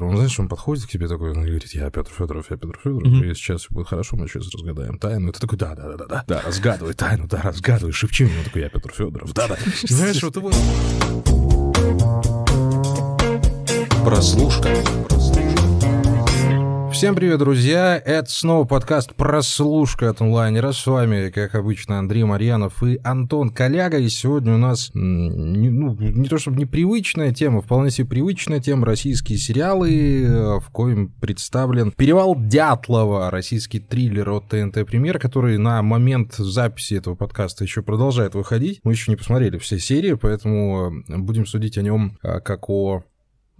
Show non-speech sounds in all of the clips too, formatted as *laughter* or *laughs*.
Он, знаешь, он подходит к тебе такой, он говорит, я Петр Федоров, я Петр Федоров, mm-hmm. и сейчас все будет хорошо, мы сейчас разгадаем тайну. И ты такой, да, да, да, да, да, да, разгадывай тайну, да, разгадывай, шепчи мне. Он такой, я Петр Федоров, да, да. *laughs* Знаешь, вот его... Прослушка. Всем привет, друзья! Это снова подкаст «Прослушка» от онлайнера. С вами, как обычно, Андрей Марьянов и Антон Коляга. И сегодня у нас, ну, не то чтобы непривычная тема, вполне себе привычная тема российские сериалы, в коем представлен «Перевал Дятлова», российский триллер от ТНТ «Премьер», который на момент записи этого подкаста еще продолжает выходить. Мы еще не посмотрели все серии, поэтому будем судить о нем а, как о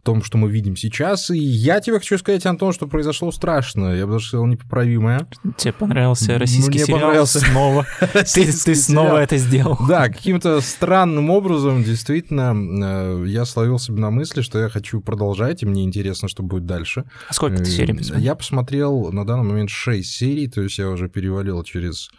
том, что мы видим сейчас. И я тебе хочу сказать, Антон, что произошло страшно. Я бы даже сказал, непоправимое. Тебе понравился российский Мне сериал понравился снова. *laughs* Ты, ты снова это сделал. Да, каким-то странным образом, действительно, э, я словил себе на мысли, что я хочу продолжать, и мне интересно, что будет дальше. А сколько ты серий посмотрел? Я посмотрел на данный момент 6 серий, то есть я уже перевалил через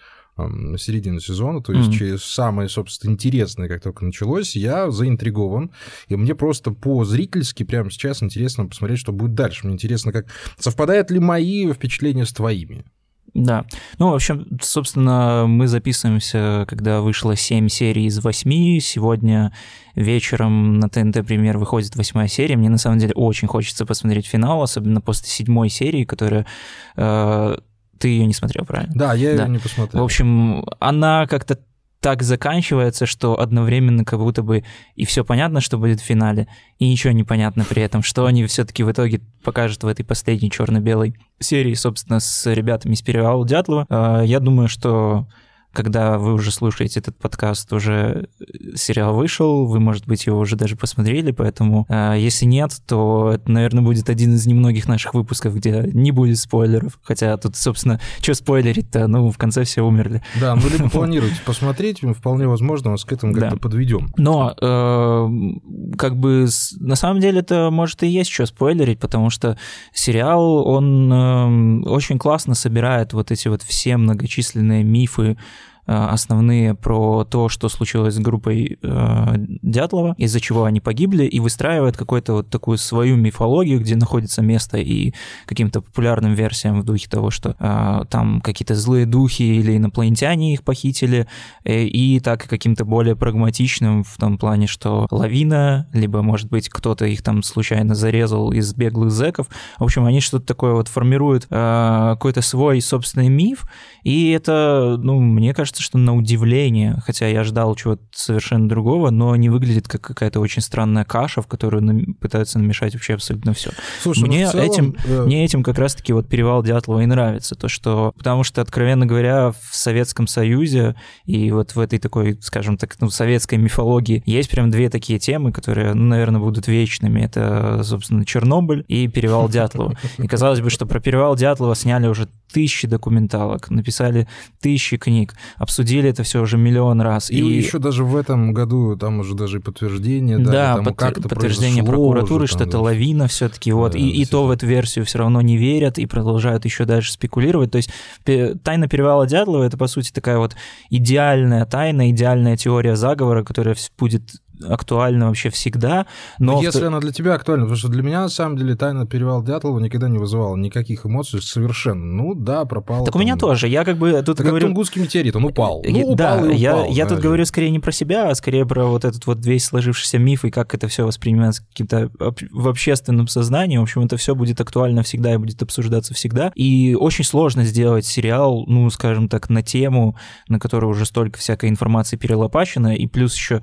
на середину сезона, то есть mm-hmm. через самое, собственно, интересное, как только началось, я заинтригован, и мне просто по-зрительски прямо сейчас интересно посмотреть, что будет дальше. Мне интересно, как совпадают ли мои впечатления с твоими. Да. Ну, в общем, собственно, мы записываемся, когда вышло 7 серий из 8. Сегодня вечером на ТНТ премьер выходит восьмая серия. Мне на самом деле очень хочется посмотреть финал, особенно после седьмой серии, которая э, ты ее не смотрел, правильно? Да, я да. ее не посмотрел. В общем, она как-то так заканчивается, что одновременно как будто бы и все понятно, что будет в финале, и ничего не понятно при этом, что они все-таки в итоге покажут в этой последней черно-белой серии, собственно, с ребятами из Перевала Дятлова. А, я думаю, что когда вы уже слушаете этот подкаст, уже э, сериал вышел, вы, может быть, его уже даже посмотрели, поэтому э, если нет, то это, наверное, будет один из немногих наших выпусков, где не будет спойлеров, хотя тут, собственно, что спойлерить-то, ну, в конце все умерли. Да, ну, либо планируете посмотреть, вполне возможно, вас к этому как-то да. подведем. Но, э, как бы, на самом деле, это, может, и есть что спойлерить, потому что сериал, он э, очень классно собирает вот эти вот все многочисленные мифы, основные про то, что случилось с группой э, Дятлова, из-за чего они погибли, и выстраивает какую-то вот такую свою мифологию, где находится место и каким-то популярным версиям в духе того, что э, там какие-то злые духи или инопланетяне их похитили, э, и так каким-то более прагматичным в том плане, что лавина, либо, может быть, кто-то их там случайно зарезал из беглых зеков. В общем, они что-то такое вот формируют, э, какой-то свой собственный миф, и это, ну, мне кажется, кажется, что на удивление, хотя я ждал чего-то совершенно другого, но не выглядит как какая-то очень странная каша, в которую нам, пытаются намешать вообще абсолютно все. Слушай, мне, ну целом, этим, э... мне этим как раз-таки вот перевал Дятлова и нравится, то что, потому что, откровенно говоря, в Советском Союзе и вот в этой такой, скажем так, ну, советской мифологии есть прям две такие темы, которые, ну, наверное, будут вечными. Это, собственно, Чернобыль и перевал *laughs* Дятлова. И казалось бы, что про перевал Дятлова сняли уже тысячи документалок, написали тысячи книг, обсудили это все уже миллион раз. И, и... еще даже в этом году там уже даже подтверждение, да, да там под... подтверждение прокуратуры, уже, что это лавина все-таки, вот, да, и, и то в эту версию все равно не верят и продолжают еще дальше спекулировать. То есть тайна перевала Дятлова это по сути такая вот идеальная тайна, идеальная теория заговора, которая будет актуальна вообще всегда. Но Если в... она для тебя актуальна, потому что для меня, на самом деле, тайна перевала Дятлова никогда не вызывала никаких эмоций совершенно. Ну да, пропал. Так там... у меня тоже. Я как бы тут так говорю... как тунгусский метеорит, он упал. Ну, упал да, и упал. Я, я тут говорю скорее не про себя, а скорее про вот этот вот весь сложившийся миф и как это все воспринимается каким-то в общественном сознании. В общем, это все будет актуально всегда и будет обсуждаться всегда. И очень сложно сделать сериал, ну, скажем так, на тему, на которой уже столько всякой информации перелопачено, и плюс еще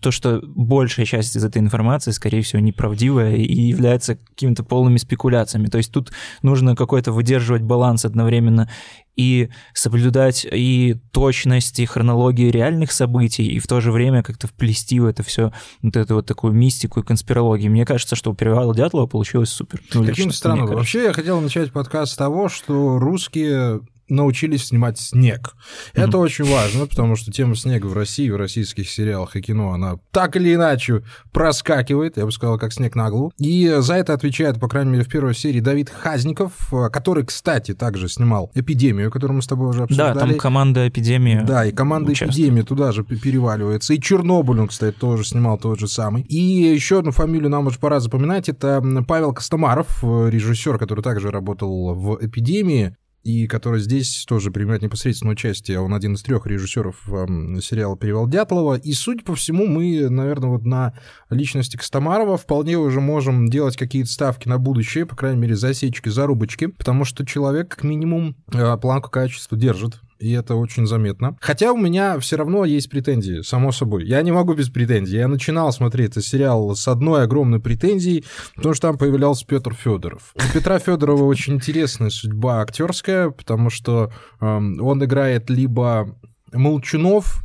то, что что большая часть из этой информации, скорее всего, неправдивая и является какими-то полными спекуляциями. То есть тут нужно какой-то выдерживать баланс одновременно и соблюдать и точность, и хронологию реальных событий, и в то же время как-то вплести в это все вот эту вот такую мистику и конспирологию. Мне кажется, что у Перевала Дятлова получилось супер. Ну, Каким странным. Вообще я хотел начать подкаст с того, что русские научились снимать снег. Mm-hmm. Это очень важно, потому что тема снега в России, в российских сериалах и кино, она так или иначе проскакивает, я бы сказал, как снег на голову. И за это отвечает, по крайней мере, в первой серии Давид Хазников, который, кстати, также снимал «Эпидемию», которую мы с тобой уже обсуждали. Да, там команда «Эпидемия» Да, и команда участвует. «Эпидемия» туда же переваливается. И «Чернобыль» он, кстати, тоже снимал тот же самый. И еще одну фамилию нам уже пора запоминать. Это Павел Костомаров, режиссер, который также работал в «Эпидемии» и который здесь тоже принимает непосредственное участие. Он один из трех режиссеров э, сериала «Перевал Дятлова». И, судя по всему, мы, наверное, вот на личности Костомарова вполне уже можем делать какие-то ставки на будущее, по крайней мере, засечки, зарубочки, потому что человек, как минимум, э, планку качества держит и это очень заметно. Хотя у меня все равно есть претензии, само собой. Я не могу без претензий. Я начинал смотреть этот сериал с одной огромной претензией, потому что там появлялся Петр Федоров. У Петра Федорова очень интересная судьба актерская, потому что э, он играет либо Молчунов,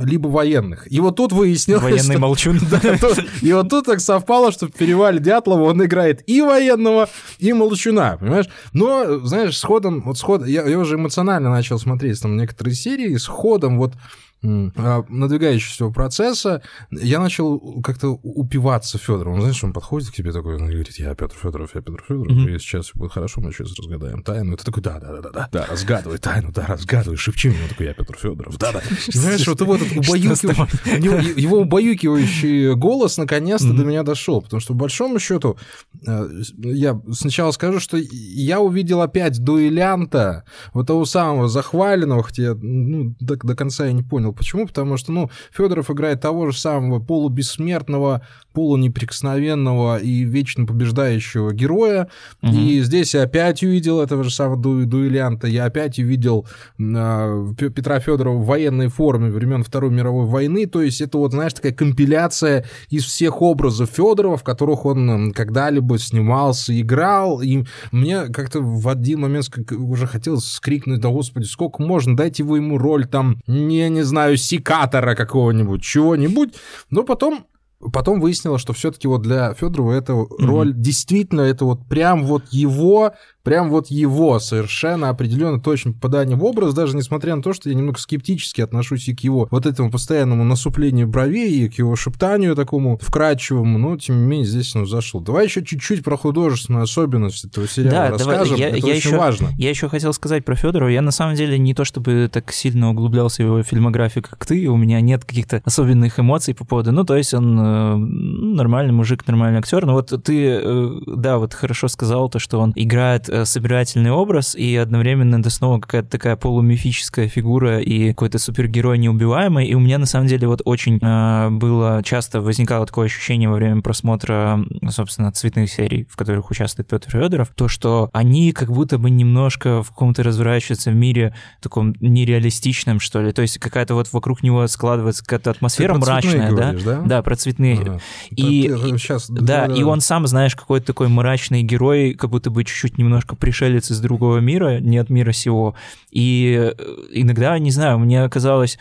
либо военных. И вот тут выяснилось... Военный что... молчун. *laughs* Да, тут... И вот тут так совпало, что в перевале Дятлова он играет и военного, и молчуна, понимаешь? Но, знаешь, с ходом, вот с ходом, я, я уже эмоционально начал смотреть там некоторые серии, с ходом вот надвигающегося процесса, я начал как-то упиваться Федором. Он, знаешь, он подходит к тебе такой, он говорит, я Петр Федоров, я Петр Федоров, mm-hmm. и сейчас все будет хорошо, мы сейчас разгадаем тайну. И ты такой, да, да, да, да, да, да, разгадывай тайну, да, разгадывай, шепчи мне. Он такой, я Петр Федоров, да, да. *laughs* Знаешь, вот его этот убаюкивающий, его убаюкивающий голос наконец-то до меня дошел, потому что, по большому счету, э, я сначала скажу, что я увидел опять дуэлянта, вот того самого захваленного, хотя ну, до, до конца я не понял, понял. Почему? Потому что, ну, Федоров играет того же самого полубессмертного, полунеприкосновенного и вечно побеждающего героя. Угу. И здесь я опять увидел этого же самого ду дуэлянта. Я опять увидел э, Петра Федорова в военной форме времен Второй мировой войны. То есть это вот, знаешь, такая компиляция из всех образов Федорова, в которых он когда-либо снимался, играл. И мне как-то в один момент уже хотелось скрикнуть, да господи, сколько можно, дайте вы ему роль там, не, не знаю, знаю, секатора какого-нибудь, чего-нибудь. Но потом Потом выяснилось, что все-таки вот для Федорова эта mm-hmm. роль действительно это вот прям вот его прям вот его совершенно определенно точно попадание в образ, даже несмотря на то, что я немного скептически отношусь и к его вот этому постоянному насуплению бровей, и к его шептанию такому вкрадчивому, но тем не менее здесь он зашел. Давай еще чуть-чуть про художественную особенность этого сериала да, расскажем, давай, я, это я очень еще, важно. Я еще хотел сказать про Федорова, я на самом деле не то чтобы так сильно углублялся в его фильмографию, как ты, у меня нет каких-то особенных эмоций по поводу, ну, то есть он э, нормальный мужик, нормальный актер, но вот ты, э, да, вот хорошо сказал то, что он играет собирательный образ, и одновременно это снова какая-то такая полумифическая фигура и какой-то супергерой неубиваемый. И у меня на самом деле вот очень э, было часто возникало такое ощущение во время просмотра, собственно, цветных серий, в которых участвует Петр Федоров, то, что они как будто бы немножко в каком-то разворачиваются в мире таком нереалистичном, что ли. То есть какая-то вот вокруг него складывается какая-то атмосфера мрачная, да? да? Да, про цветные. Ага. И, сейчас, да, да, да, и он сам, знаешь, какой-то такой мрачный герой, как будто бы чуть-чуть немного немножко пришелец из другого мира, не от мира сего. И э, иногда, не знаю, мне казалось,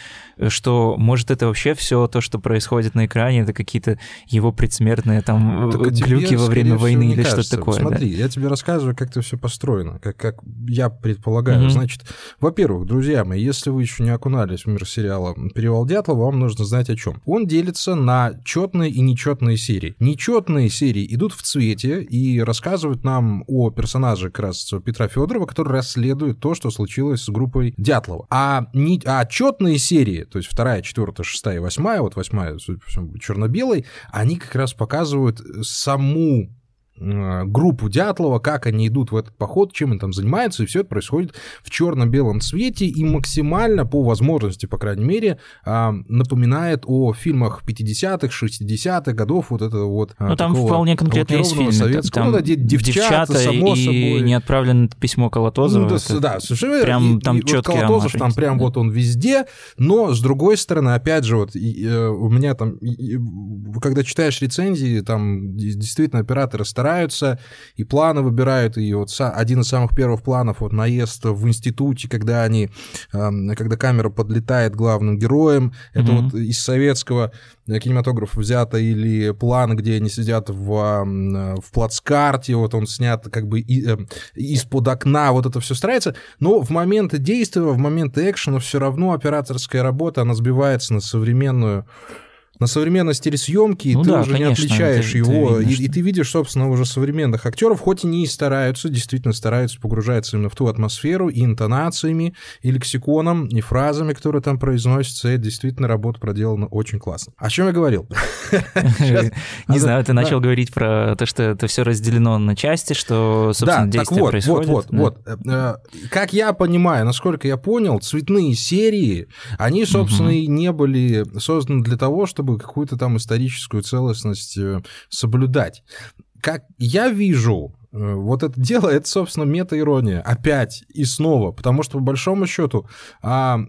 что может это вообще все то, что происходит на экране, это какие-то его предсмертные там так глюки во время войны или что-то такое. Смотри, да? я тебе рассказываю, как это все построено, как, как я предполагаю. Mm-hmm. Значит, во-первых, друзья мои, если вы еще не окунались в мир сериала «Перевал Дятлова», вам нужно знать о чем. Он делится на четные и нечетные серии. Нечетные серии идут в цвете и рассказывают нам о как раз Петра Федорова, который расследует то, что случилось с группой Дятлова. А, не, а отчетные серии, то есть вторая, четвертая, шестая и восьмая, вот восьмая, судя по всему, черно-белой, они как раз показывают саму группу Дятлова, как они идут в этот поход, чем они там занимаются, и все это происходит в черно-белом цвете и максимально, по возможности, по крайней мере, а, напоминает о фильмах 50-х, 60-х годов, вот это вот а, Ну, там вполне конкретно есть фильмы. Советского, там ну, да, девчата, девчата само и собой. не отправлен письмо Колотозова. Ну, да, да, совершенно Прям и, там и четкий вот Колотозов там прям да. вот он везде, но, с другой стороны, опять же, вот и, э, у меня там, и, когда читаешь рецензии, там действительно операторы стараются стараются, и планы выбирают, и вот один из самых первых планов, вот наезд в институте, когда они, когда камера подлетает главным героем, это mm-hmm. вот из советского кинематографа взято, или план, где они сидят в, в плацкарте, вот он снят как бы э, из-под окна, вот это все старается, но в моменты действия, в моменты экшена все равно операторская работа, она сбивается на современную на современной стиле съемки, ну, ты да, уже конечно, не отличаешь это, его, это и, и ты видишь, собственно, уже современных актеров, хоть и не стараются, действительно стараются погружаться именно в ту атмосферу и интонациями, и лексиконом, и фразами, которые там произносятся, и действительно работа проделана очень классно. О чем я говорил? *laughs* Не знаю, ты начал говорить про то, что это все разделено на части, что, собственно, действие происходит. Вот, вот, вот. Э, как я понимаю, насколько я понял, цветные серии, они, собственно, и не были созданы для того, чтобы чтобы какую-то там историческую целостность э, соблюдать. Как я вижу, вот это дело, это, собственно, мета-ирония. Опять и снова. Потому что, по большому счету, а,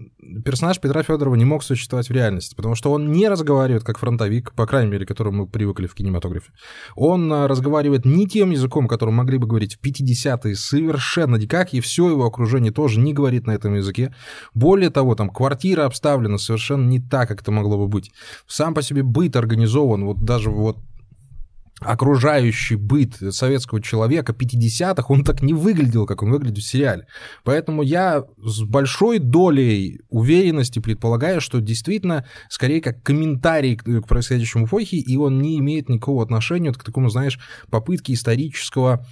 персонаж Петра Федорова не мог существовать в реальности, потому что он не разговаривает как фронтовик, по крайней мере, к которому мы привыкли в кинематографе. Он а, разговаривает не тем языком, которым могли бы говорить в 50-е, совершенно никак, и все его окружение тоже не говорит на этом языке. Более того, там квартира обставлена совершенно не так, как это могло бы быть. Сам по себе быт организован, вот даже вот окружающий быт советского человека 50-х, он так не выглядел, как он выглядит в сериале. Поэтому я с большой долей уверенности предполагаю, что действительно, скорее как комментарий к происходящему в эпохе, и он не имеет никакого отношения к такому, знаешь, попытке исторического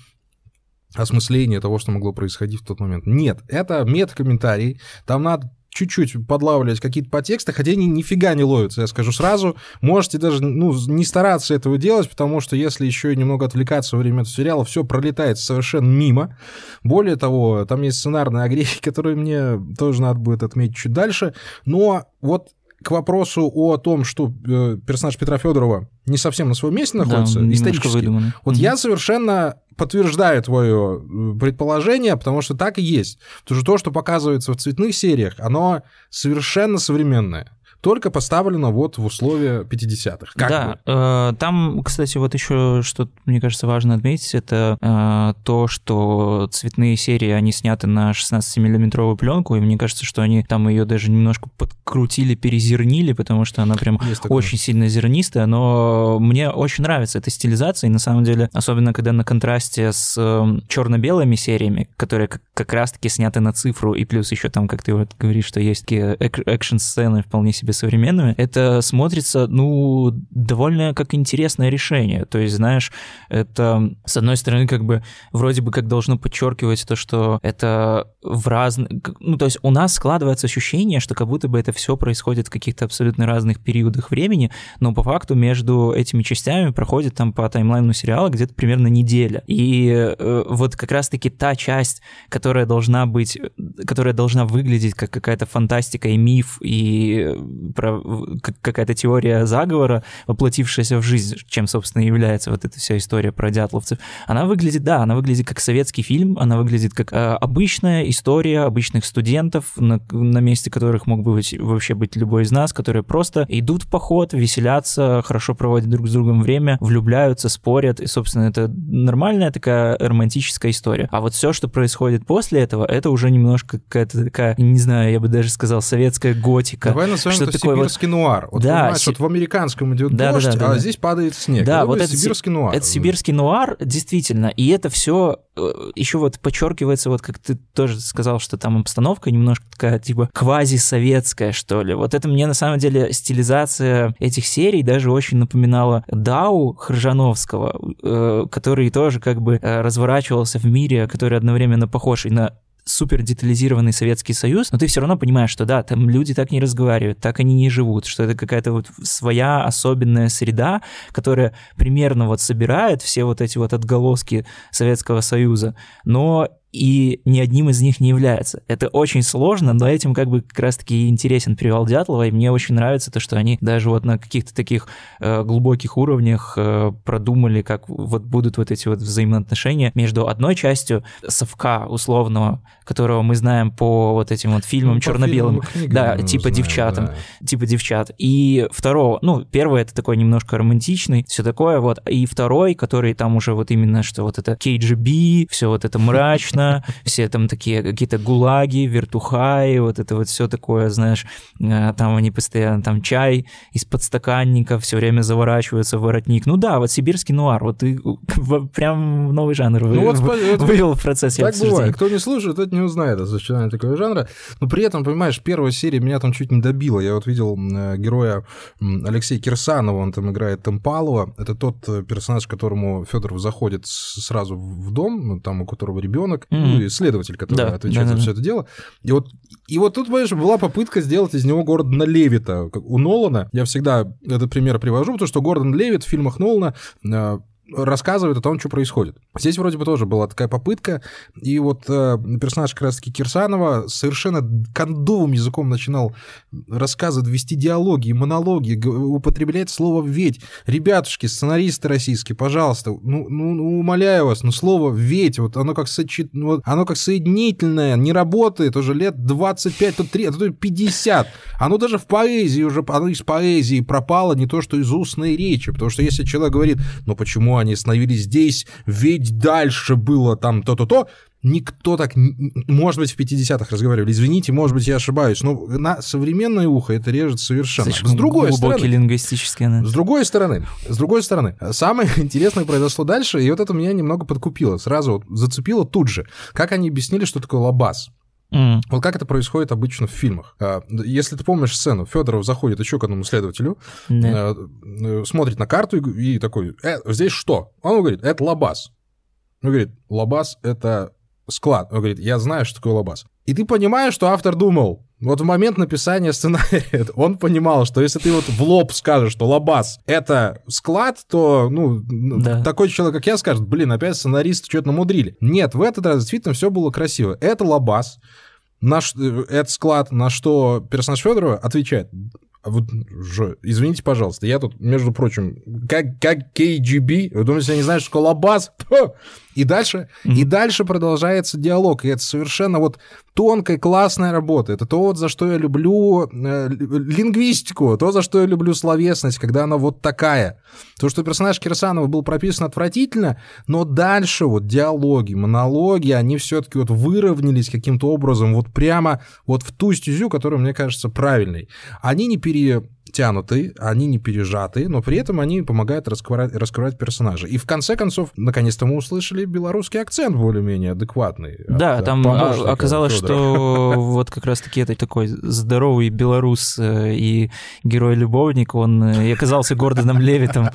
осмысления того, что могло происходить в тот момент. Нет, это мета-комментарий, там надо чуть-чуть подлавливать какие-то подтексты, хотя они нифига не ловятся, я скажу сразу. Можете даже ну, не стараться этого делать, потому что если еще немного отвлекаться во время этого сериала, все пролетает совершенно мимо. Более того, там есть сценарные огрехи, *laughs* которые мне тоже надо будет отметить чуть дальше. Но вот к вопросу о том, что э, персонаж Петра Федорова не совсем на своем месте находится, да, исторически. Вот угу. я совершенно подтверждаю твое э, предположение, потому что так и есть. Потому что то, что показывается в цветных сериях, оно совершенно современное только поставлено вот в условия 50-х. да, э, там, кстати, вот еще что мне кажется важно отметить, это э, то, что цветные серии, они сняты на 16-миллиметровую пленку, и мне кажется, что они там ее даже немножко подкрутили, перезернили, потому что она прям очень сильно зернистая, но мне очень нравится эта стилизация, и на самом деле, особенно когда на контрасте с э, черно-белыми сериями, которые как, как раз-таки сняты на цифру, и плюс еще там, как ты вот говоришь, что есть такие экшн-сцены вполне себе себе современными, это смотрится, ну, довольно как интересное решение. То есть, знаешь, это, с одной стороны, как бы вроде бы как должно подчеркивать то, что это в разных... Ну, то есть у нас складывается ощущение, что как будто бы это все происходит в каких-то абсолютно разных периодах времени, но по факту между этими частями проходит там по таймлайну сериала где-то примерно неделя. И э, вот как раз-таки та часть, которая должна быть, которая должна выглядеть как какая-то фантастика и миф, и про какая-то теория заговора, воплотившаяся в жизнь, чем, собственно, является вот эта вся история про дятловцев, она выглядит, да, она выглядит как советский фильм, она выглядит как э, обычная история обычных студентов, на, на месте которых мог бы быть, вообще быть любой из нас, которые просто идут в поход, веселятся, хорошо проводят друг с другом время, влюбляются, спорят, и, собственно, это нормальная такая романтическая история. А вот все, что происходит после этого, это уже немножко какая-то такая, не знаю, я бы даже сказал, советская готика. Давай назовем что это такой сибирский вот... нуар. Вот, да, понимаешь, си... вот в американском идет да, дождь, да, да, а да. здесь падает снег. Да, это вот это сибирский нуар. Это сибирский нуар, действительно, и это все э, еще вот подчеркивается, вот как ты тоже сказал, что там обстановка немножко такая, типа, квазисоветская, что ли. Вот это мне, на самом деле, стилизация этих серий даже очень напоминала Дау Хржановского, э, который тоже как бы э, разворачивался в мире, который одновременно похож и на супер детализированный Советский Союз, но ты все равно понимаешь, что да, там люди так не разговаривают, так они не живут, что это какая-то вот своя особенная среда, которая примерно вот собирает все вот эти вот отголоски Советского Союза, но и ни одним из них не является. Это очень сложно, но этим как бы как раз-таки интересен перевал Дятлова, и мне очень нравится то, что они даже вот на каких-то таких э, глубоких уровнях э, продумали, как вот будут вот эти вот взаимоотношения между одной частью совка условного, которого мы знаем по вот этим вот фильмам ну, черно-белым, да, типа знаем, девчатам, да. типа девчат, и второго, ну, первый это такой немножко романтичный, все такое вот, и второй, который там уже вот именно, что вот это KGB, все вот это мрачно, скучно, все там такие какие-то гулаги, вертухаи, вот это вот все такое, знаешь, э, там они постоянно, там чай из подстаканника все время заворачиваются в воротник. Ну да, вот сибирский нуар, вот ты *laughs* прям новый жанр ну, вот, вывел в процессе Так бывает, кто не слушает, тот не узнает о сочетании такого жанра, но при этом, понимаешь, первая серия меня там чуть не добила. Я вот видел э, героя Алексея Кирсанова, он там играет Темпалова, это тот э, персонаж, которому Федоров заходит сразу в дом, там у которого ребенок. Ну, исследователь, который да, отвечает да, за да, все это дело. И вот, и вот тут, понимаешь, была попытка сделать из него Гордона Левита. У Нолана, я всегда этот пример привожу, потому что Гордон Левит в фильмах Нолана э, рассказывает о том, что происходит. Здесь вроде бы тоже была такая попытка, и вот э, персонаж как раз-таки Кирсанова совершенно кондовым языком начинал рассказывать, вести диалоги, монологи, употреблять слово «ведь». Ребятушки, сценаристы российские, пожалуйста, ну, ну, ну умоляю вас, ну слово «ведь», вот оно как, сочет... вот, оно как соединительное, не работает уже лет 25, то 3, а то 50. Оно даже в поэзии уже, оно из поэзии пропало, не то, что из устной речи, потому что если человек говорит, ну почему они остановились здесь, ведь дальше было там то-то-то. Никто так, может быть, в 50-х разговаривали. Извините, может быть, я ошибаюсь, но на современное ухо это режет совершенно. Слишком с другой стороны, лингвистически. Да. С другой стороны, с другой стороны, самое *laughs* интересное произошло дальше, и вот это меня немного подкупило, сразу вот зацепило тут же. Как они объяснили, что такое лабаз? Mm. Вот как это происходит обычно в фильмах. А, если ты помнишь сцену, Федоров заходит еще к одному следователю, mm. смотрит на карту и, и такой, э, здесь что? Он говорит, это лабаз. Он говорит, лабаз — это склад. Он говорит, я знаю, что такое лабаз. И ты понимаешь, что автор думал, вот в момент написания сценария *laughs* он понимал, что если ты вот в лоб скажешь, что лабаз — это склад, то, ну, да. такой человек, как я, скажет, блин, опять сценаристы что-то намудрили. Нет, в этот раз действительно все было красиво. Это лабаз, наш, это склад, на что персонаж Федорова отвечает, вот же, извините, пожалуйста, я тут, между прочим, как, как KGB, вы думаете, я не знаю, что такое лабаз? *laughs* И дальше, mm-hmm. и дальше продолжается диалог, и это совершенно вот тонкая, классная работа. Это то, вот, за что я люблю э, лингвистику, то, за что я люблю словесность, когда она вот такая. То, что персонаж Кирсанова был прописан отвратительно, но дальше вот диалоги, монологи, они все-таки вот выровнялись каким-то образом вот прямо вот в ту стезю, которая мне кажется правильной. Они не пере тянуты, они не пережаты, но при этом они помогают раскрывать, раскрывать персонажа. И в конце концов, наконец-то мы услышали белорусский акцент более-менее адекватный. Да, от, там от оказалось, что *laughs* вот как раз-таки это такой здоровый белорус э, и герой-любовник, он э, и оказался Гордоном Левитом.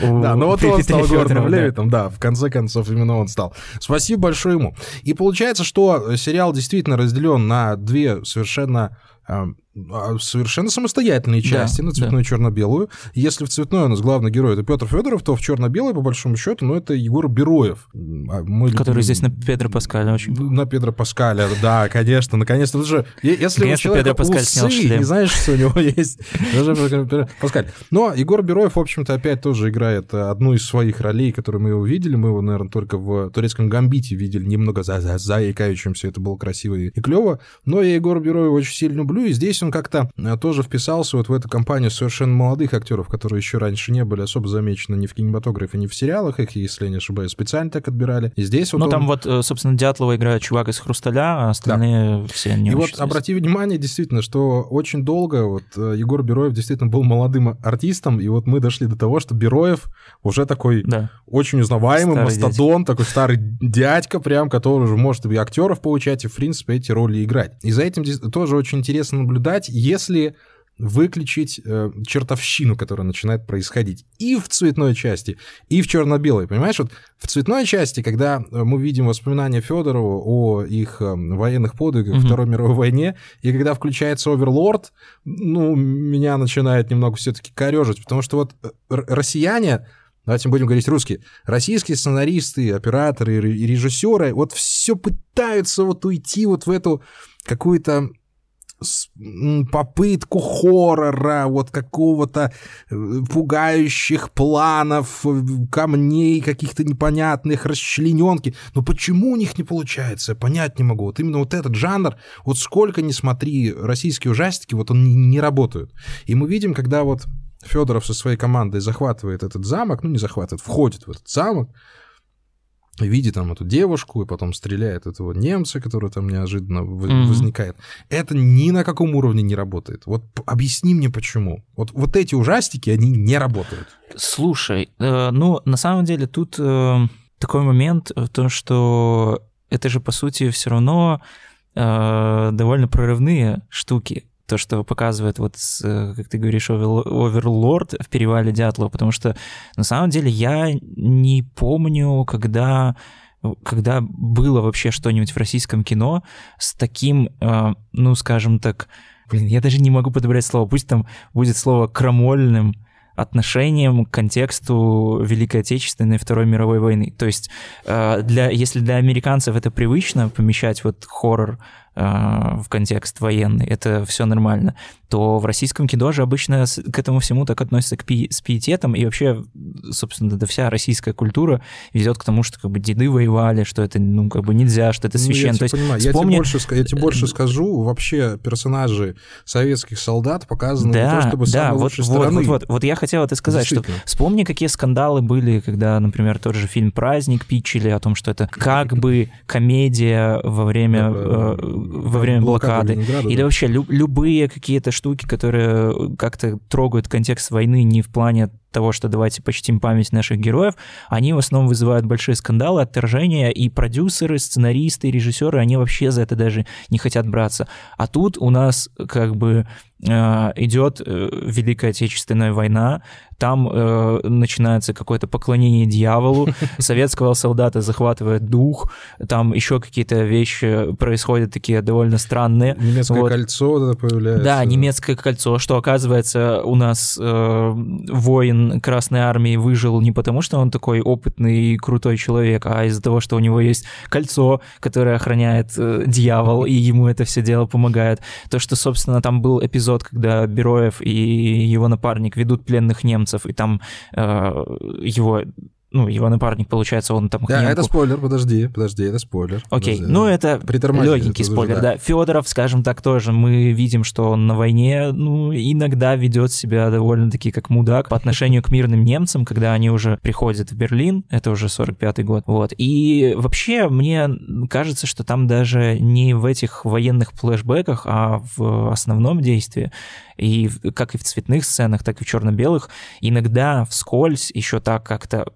Да, ну вот он стал Гордоном Левитом, да, в конце концов именно он стал. Спасибо большое ему. И получается, что сериал действительно разделен на две совершенно а, совершенно самостоятельные части да, на цветную да. черно-белую. Если в цветной у нас главный герой это Петр Федоров, то в черно-белой, по большому счету, ну, это Егор Бероев. А мы Который любим... здесь на Педро Паскаля очень. На Педро Паскаля, да, конечно, наконец-то. Даже, если конечно, у человека Педро Паскаль усы, снял не знаешь, что у него *laughs* есть. Даже Паскаль. Но Егор Бероев, в общем-то, опять тоже играет одну из своих ролей, которую мы увидели. Мы его, наверное, только в турецком гамбите видели немного за заикающимся. Это было красиво и клево. Но я Егора Бероева очень сильно люблю, и здесь он как-то э, тоже вписался вот в эту компанию совершенно молодых актеров, которые еще раньше не были особо замечены ни в кинематографе, ни в сериалах, их, если я не ошибаюсь, специально так отбирали. И здесь вот Ну, он... там вот, э, собственно, Дятлова играет чувак из «Хрусталя», а остальные да. все не И вот обрати внимание, действительно, что очень долго вот э, Егор Бероев действительно был молодым артистом, и вот мы дошли до того, что Бероев уже такой да. очень узнаваемый старый мастодон, дядька. такой старый дядька прям, который уже может и актеров получать, и, в принципе, эти роли играть. И за этим тоже очень интересно наблюдать, если выключить э, чертовщину, которая начинает происходить и в цветной части, и в черно-белой. Понимаешь, вот в цветной части, когда э, мы видим воспоминания Федорова о их э, военных подвигах mm-hmm. Второй мировой войне, и когда включается Оверлорд, ну, меня начинает немного все-таки корежить, потому что вот э, россияне давайте будем говорить русский, российские сценаристы, операторы и режиссеры вот все пытаются вот уйти вот в эту какую-то попытку хоррора, вот какого-то э, пугающих планов, э, камней каких-то непонятных, расчлененки. Но почему у них не получается, понять не могу. Вот именно вот этот жанр, вот сколько ни смотри, российские ужастики, вот он не, не работают. И мы видим, когда вот Федоров со своей командой захватывает этот замок, ну не захватывает, входит в этот замок, видит там эту девушку и потом стреляет этого немца, который там неожиданно mm-hmm. возникает. Это ни на каком уровне не работает. Вот объясни мне почему. Вот, вот эти ужастики, они не работают. Слушай, э, ну, на самом деле тут э, такой момент в том, что это же, по сути, все равно э, довольно прорывные штуки то, что показывает, вот, как ты говоришь, Оверлорд в перевале Дятлова, потому что на самом деле я не помню, когда когда было вообще что-нибудь в российском кино с таким, э, ну, скажем так, блин, я даже не могу подобрать слово, пусть там будет слово крамольным отношением к контексту Великой Отечественной Второй мировой войны. То есть, э, для, если для американцев это привычно помещать вот хоррор в контекст военный, это все нормально, то в российском кино же обычно к этому всему так относятся к пи- с пиететом, и вообще, собственно, да вся российская культура ведет к тому, что как бы деды воевали, что это, ну, как бы нельзя, что это священно. Ну, я, то понимаю. вспомни... я, тебе больше, я тебе больше скажу, вообще персонажи советских солдат показаны да, не то чтобы да, самой вот, лучшей вот, стороны. Вот, вот, вот я хотел это сказать, что вспомни, какие скандалы были, когда, например, тот же фильм «Праздник» питчили о том, что это как бы комедия во время во время блокады, или да. вообще лю- любые какие-то штуки, которые как-то трогают контекст войны не в плане того, что давайте почтим память наших героев, они в основном вызывают большие скандалы, отторжения, и продюсеры, сценаристы, режиссеры, они вообще за это даже не хотят браться. А тут у нас как бы э, идет э, Великая Отечественная война, там э, начинается какое-то поклонение дьяволу, *laughs* советского солдата захватывает дух, там еще какие-то вещи происходят такие довольно странные. Немецкое вот. кольцо вот появляется. Да, немецкое кольцо, что оказывается у нас э, воин Красной Армии выжил не потому, что он такой опытный и крутой человек, а из-за того, что у него есть кольцо, которое охраняет э, дьявол, и ему это все дело помогает. То, что, собственно, там был эпизод, когда Бероев и его напарник ведут пленных немцев, и там э, его ну, его напарник, получается, он там... Да, это спойлер, подожди, подожди, это спойлер. Окей, подожди. ну это легенький спойлер, да. да. Федоров, скажем так, тоже мы видим, что он на войне, ну, иногда ведет себя довольно-таки как мудак по отношению к мирным немцам, когда они уже приходят в Берлин, это уже 45-й год, вот. И вообще, мне кажется, что там даже не в этих военных флешбеках, а в основном действии, и как и в цветных сценах, так и в черно-белых, иногда вскользь еще так как-то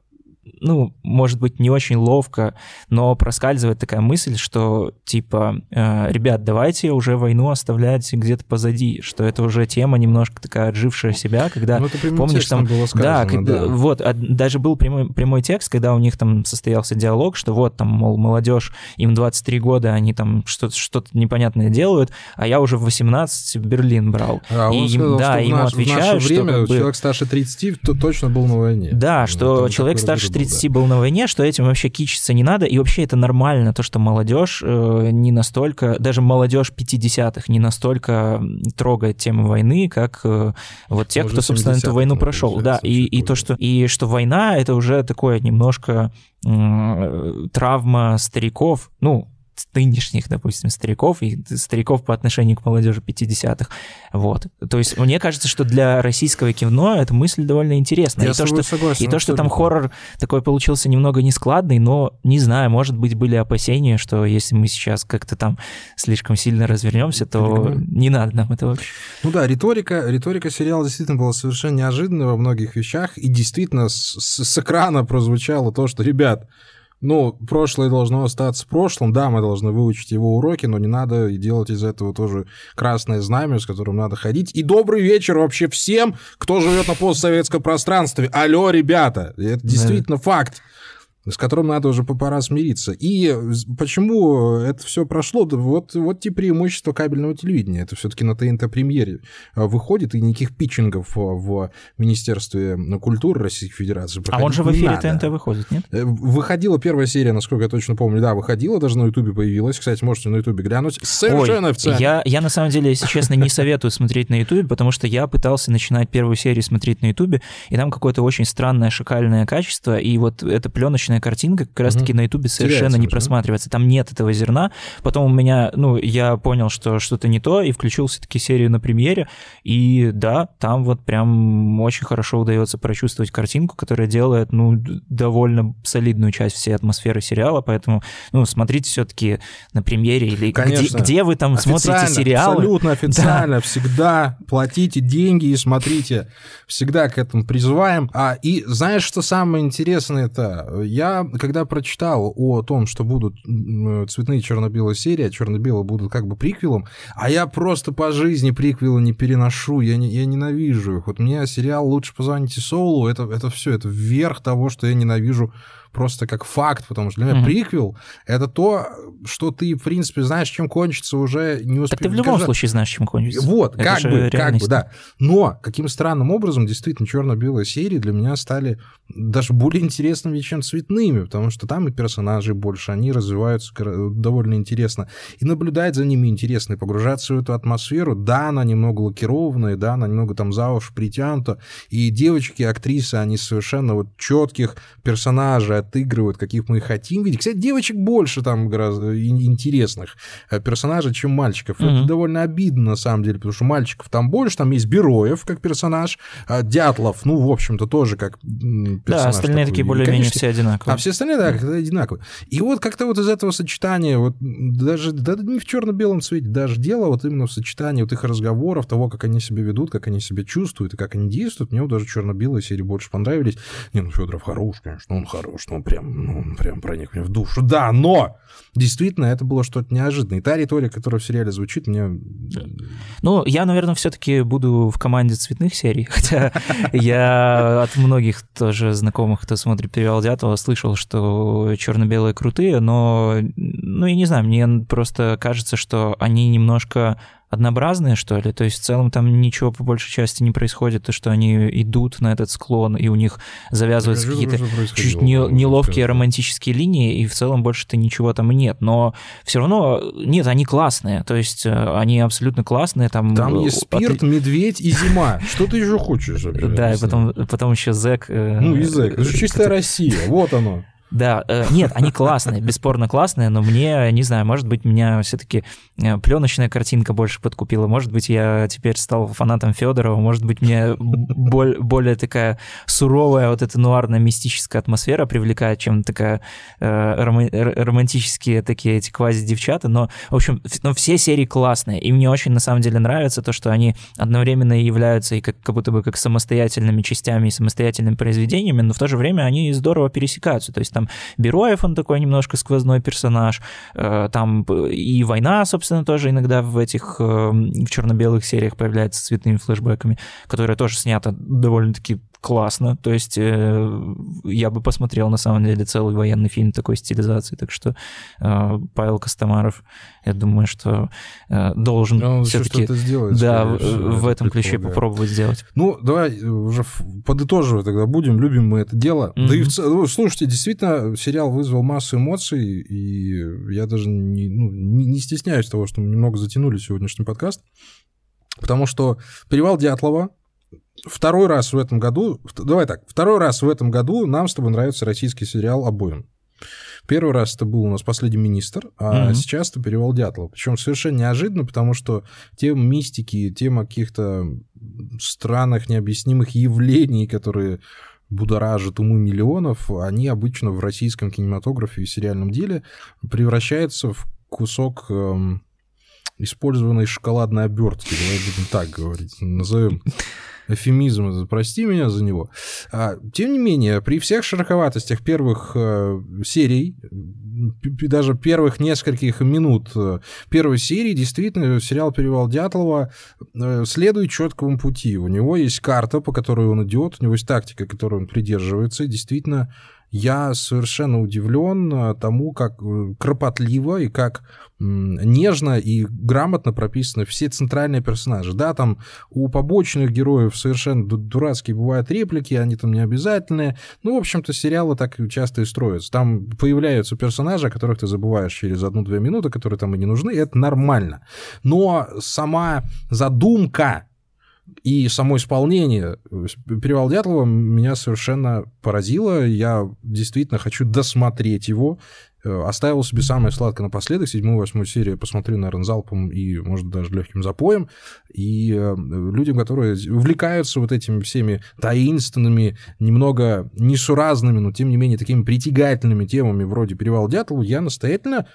ну, может быть, не очень ловко, но проскальзывает такая мысль, что, типа, э, ребят, давайте уже войну оставлять где-то позади, что это уже тема немножко такая отжившая себя, когда, ну, помнишь, там... Было сказано, да, да, вот, а, даже был прямой, прямой текст, когда у них там состоялся диалог, что вот, там, мол, молодежь, им 23 года, они там что-то что непонятное делают, а я уже в 18 в Берлин брал. А и, сказал, да, ему наш, отвечают, в наше время что, как бы, человек старше 30 то точно был на войне. Да, что человек старше 30 да. был на войне, что этим вообще кичиться не надо, и вообще это нормально, то, что молодежь э, не настолько, даже молодежь 50-х не настолько трогает тему войны, как э, вот те, кто, собственно, эту войну прошел. Да, и, и то, что, и что война — это уже такое немножко э, травма стариков, ну, нынешних, допустим, стариков и стариков по отношению к молодежи 50-х. Вот. То есть мне кажется, что для российского кино эта мысль довольно интересная. Я и то, что, согласен, и то, что там хоррор такой получился немного нескладный, но не знаю, может быть, были опасения, что если мы сейчас как-то там слишком сильно развернемся, то не надо нам это вообще. Ну да, риторика, риторика сериала действительно была совершенно неожиданной во многих вещах, и действительно с, с экрана прозвучало то, что, ребят, ну, прошлое должно остаться прошлым, да, мы должны выучить его уроки, но не надо делать из этого тоже красное знамя, с которым надо ходить. И добрый вечер вообще всем, кто живет на постсоветском пространстве. Алло, ребята, это действительно да. факт. С которым надо уже пора смириться. И почему это все прошло? Да вот, вот те преимущества кабельного телевидения. Это все-таки на ТНТ-премьере а, выходит, и никаких питчингов в Министерстве культуры Российской Федерации А он же в эфире ТНТ выходит, нет? Э, выходила первая серия, насколько я точно помню. Да, выходила, даже на Ютубе появилась. Кстати, можете на Ютубе глянуть. Совершенно Ой, официально. Я, я, на самом деле, если честно, не советую смотреть на Ютубе, потому что я пытался начинать первую серию смотреть на Ютубе, и там какое-то очень странное, шакальное качество, и вот эта пленочная картинка как раз-таки угу. на Ютубе совершенно Теряется не уже, просматривается. Да? Там нет этого зерна. Потом у меня, ну, я понял, что что-то не то, и включил все-таки серию на премьере. И да, там вот прям очень хорошо удается прочувствовать картинку, которая делает, ну, довольно солидную часть всей атмосферы сериала. Поэтому, ну, смотрите все-таки на премьере или где, где вы там официально, смотрите сериалы. Абсолютно официально, да. всегда платите деньги и смотрите. Всегда к этому призываем. А, и знаешь, что самое интересное это? Я, когда прочитал о том, что будут цветные черно-белые серии, а черно-белые будут как бы приквелом, а я просто по жизни приквелы не переношу, я, не, я ненавижу их. Вот мне сериал «Лучше позвоните Соулу» это, это все, это верх того, что я ненавижу просто как факт, потому что для меня mm-hmm. приквел — это то, что ты, в принципе, знаешь, чем кончится, уже не успеешь. Так ты в любом Скажи... случае знаешь, чем кончится. Вот, это как бы, как бы, да. Но каким странным образом действительно черно-белые серии для меня стали даже более интересными, чем цветными, потому что там и персонажей больше, они развиваются довольно интересно. И наблюдать за ними интересно, и погружаться в эту атмосферу. Да, она немного лакированная, да, она немного там за уши притянута, и девочки, актрисы, они совершенно вот четких персонажей отыгрывают, каких мы хотим видеть. Кстати, девочек больше там гораздо интересных э, персонажей, чем мальчиков. Mm-hmm. Это довольно обидно, на самом деле, потому что мальчиков там больше, там есть Бероев как персонаж, а Дятлов, ну, в общем-то, тоже как персонаж. Да, остальные такой. такие более-менее все одинаковые. А все остальные, да, как-то одинаковые. И вот как-то вот из этого сочетания, вот даже да, не в черно-белом цвете, даже дело вот именно в сочетании вот их разговоров, того, как они себя ведут, как они себя чувствуют и как они действуют, мне вот даже черно-белые серии больше понравились. Не, ну Федоров хорош, конечно, он хорош, ну прям, ну, прям проник мне в душу. Да, но действительно это было что-то неожиданное. И та риторика, которая в сериале звучит, мне... Ну, я, наверное, все-таки буду в команде цветных серий, *laughs* хотя я от многих тоже знакомых, кто смотрит «Перевал Дятла», слышал, что черно-белые крутые, но, ну, я не знаю, мне просто кажется, что они немножко однообразные, что ли. То есть в целом там ничего по большей части не происходит, то, что они идут на этот склон, и у них завязываются какие-то чуть не, неловкие романтические линии, и в целом больше-то ничего там нет. Но все равно, нет, они классные. То есть э, они абсолютно классные. Там, там э, есть спирт, от... медведь и зима. Что ты еще хочешь? *laughs* Да, и потом, потом еще зэк. Э, ну и зэк. Это же чистая Россия. Вот оно. Да, э, нет, они классные, бесспорно классные, но мне, не знаю, может быть, меня все-таки э, пленочная картинка больше подкупила, может быть, я теперь стал фанатом Федорова, может быть, мне боль, более такая суровая вот эта нуарная мистическая атмосфера привлекает, чем такая э, романтические такие эти квази-девчата, но, в общем, но все серии классные, и мне очень, на самом деле, нравится то, что они одновременно являются и как, как будто бы как самостоятельными частями и самостоятельными произведениями, но в то же время они здорово пересекаются, то есть Бероев, он такой немножко сквозной персонаж, э, там и война, собственно, тоже иногда в этих э, в черно-белых сериях появляется с цветными флешбэками, которая тоже снята довольно-таки классно. То есть э, я бы посмотрел, на самом деле, целый военный фильм такой стилизации. Так что э, Павел Костомаров, я думаю, что э, должен все-таки да, в, в этом ключе попробовать сделать. Ну, давай уже подытоживать тогда будем. Любим мы это дело. Mm-hmm. Да и, ну, слушайте, действительно, сериал вызвал массу эмоций, и я даже не, ну, не, не стесняюсь того, что мы немного затянули сегодняшний подкаст. Потому что «Перевал Дятлова», второй раз в этом году, давай так, второй раз в этом году нам с тобой нравится российский сериал обоим. Первый раз это был у нас последний министр, а mm-hmm. сейчас это перевал Дятлова. Причем совершенно неожиданно, потому что тема мистики, тема каких-то странных, необъяснимых явлений, которые будоражат умы миллионов, они обычно в российском кинематографе и сериальном деле превращаются в кусок эм, использованной шоколадной обертки. Давай будем так говорить. Назовем эфемизм, прости меня за него. А, тем не менее, при всех широковатостях первых э, серий, даже первых нескольких минут э, первой серии, действительно, сериал «Перевал Дятлова» э, следует четкому пути. У него есть карта, по которой он идет, у него есть тактика, которой он придерживается, и действительно я совершенно удивлен э, тому, как э, кропотливо и как нежно и грамотно прописаны все центральные персонажи. Да, там у побочных героев совершенно дурацкие бывают реплики, они там не обязательные. Ну, в общем-то, сериалы так часто и строятся. Там появляются персонажи, о которых ты забываешь через одну-две минуты, которые там и не нужны, и это нормально. Но сама задумка и само исполнение «Перевал Дятлова» меня совершенно поразило. Я действительно хочу досмотреть его. Э, оставил себе самое сладкое напоследок. Седьмую, восьмую серию посмотрю, наверное, залпом и, может, даже легким запоем. И э, людям, которые увлекаются вот этими всеми таинственными, немного несуразными, но, тем не менее, такими притягательными темами вроде «Перевал Дятлова», я настоятельно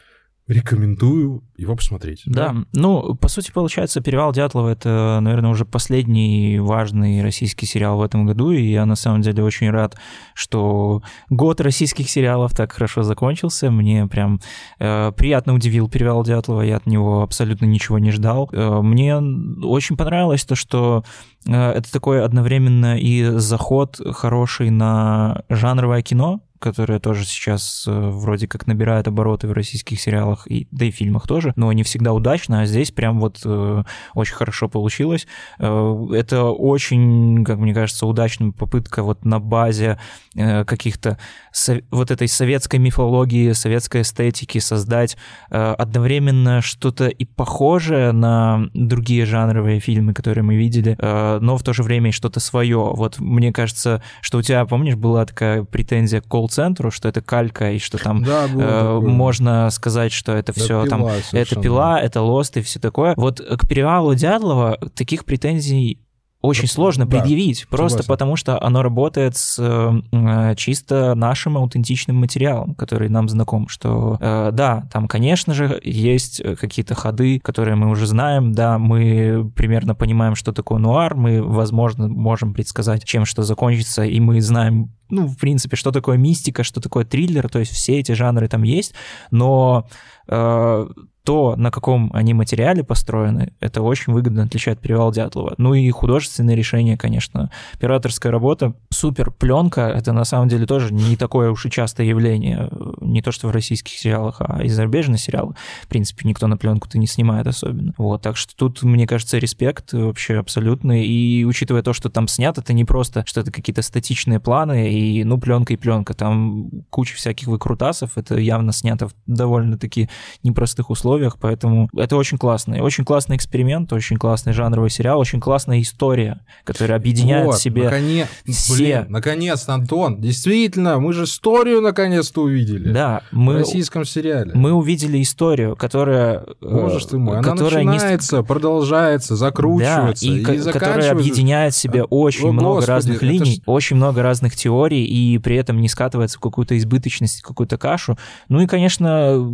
рекомендую его посмотреть. Да. да, ну, по сути, получается, «Перевал Дятлова» — это, наверное, уже последний важный российский сериал в этом году, и я, на самом деле, очень рад, что год российских сериалов так хорошо закончился. Мне прям э, приятно удивил «Перевал Дятлова», я от него абсолютно ничего не ждал. Э, мне очень понравилось то, что э, это такой одновременно и заход хороший на жанровое кино, которая тоже сейчас э, вроде как набирает обороты в российских сериалах, и, да и фильмах тоже, но не всегда удачно, а здесь прям вот э, очень хорошо получилось. Э, это очень, как мне кажется, удачная попытка вот на базе э, каких-то со- вот этой советской мифологии, советской эстетики создать э, одновременно что-то и похожее на другие жанровые фильмы, которые мы видели, э, но в то же время и что-то свое. Вот мне кажется, что у тебя, помнишь, была такая претензия к колл-центру, что это калька, и что там да, э, можно сказать, что это да, все там, это пила, это лост и все такое. Вот к перевалу Дятлова таких претензий очень сложно да, предъявить, просто согласен. потому что оно работает с э, чисто нашим аутентичным материалом, который нам знаком, что э, да, там, конечно же, есть какие-то ходы, которые мы уже знаем, да, мы примерно понимаем, что такое нуар, мы, возможно, можем предсказать, чем что закончится, и мы знаем ну, в принципе, что такое мистика, что такое триллер, то есть все эти жанры там есть, но э, то, на каком они материале построены, это очень выгодно отличает перевал Дятлова. Ну и художественное решение, конечно. Операторская работа, супер. Пленка — это на самом деле тоже не такое уж и частое явление. Не то, что в российских сериалах, а и зарубежные сериалы. В принципе, никто на пленку-то не снимает особенно. Вот, так что тут, мне кажется, респект вообще абсолютный. И учитывая то, что там снято, это не просто, что это какие-то статичные планы, и, ну, пленка и пленка. Там куча всяких выкрутасов. Это явно снято в довольно-таки непростых условиях условиях, поэтому это очень классный, очень классный эксперимент, очень классный жанровый сериал, очень классная история, которая объединяет вот, в себе наконец, все. Блин, наконец, Антон, действительно, мы же историю наконец-то увидели. Да, мы в российском сериале. Мы увидели историю, которая, э, Боже ты мой, которая она начинается, не... продолжается, закручивается да, и, и которая объединяет в себе очень О, много Господи, разных линий, ж... очень много разных теорий и при этом не скатывается в какую-то избыточность, какую-то кашу. Ну и, конечно,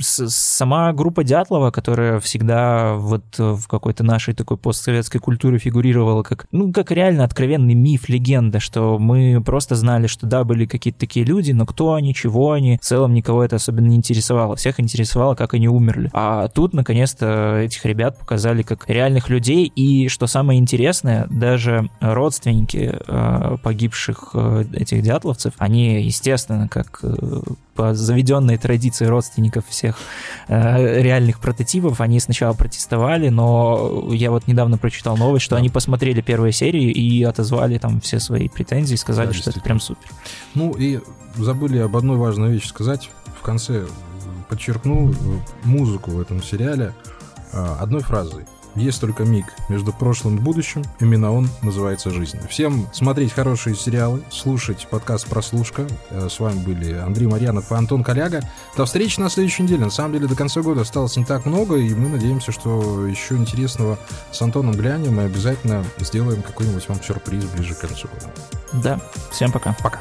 сама группа Дятлова, которая всегда вот в какой-то нашей такой постсоветской культуре фигурировала как, ну, как реально откровенный миф, легенда, что мы просто знали, что да, были какие-то такие люди, но кто они, чего они, в целом никого это особенно не интересовало. Всех интересовало, как они умерли. А тут, наконец-то, этих ребят показали как реальных людей, и, что самое интересное, даже родственники э, погибших э, этих дятловцев, они, естественно, как э, по заведенной традиции родственников всех э, реальных прототипов, они сначала протестовали, но я вот недавно прочитал новость, что да. они посмотрели первые серии и отозвали там все свои претензии, сказали, да, что это прям супер. Ну и забыли об одной важной вещи сказать. В конце подчеркну музыку в этом сериале э, одной фразой. Есть только миг между прошлым и будущим. Именно он называется «Жизнь». Всем смотреть хорошие сериалы, слушать подкаст «Прослушка». Э, с вами были Андрей Марьянов и Антон Коляга. До встречи на следующей неделе. На самом деле до конца года осталось не так много, и мы надеемся, что еще интересного с Антоном глянем и обязательно сделаем какой-нибудь вам сюрприз ближе к концу года. Да, всем пока. Пока.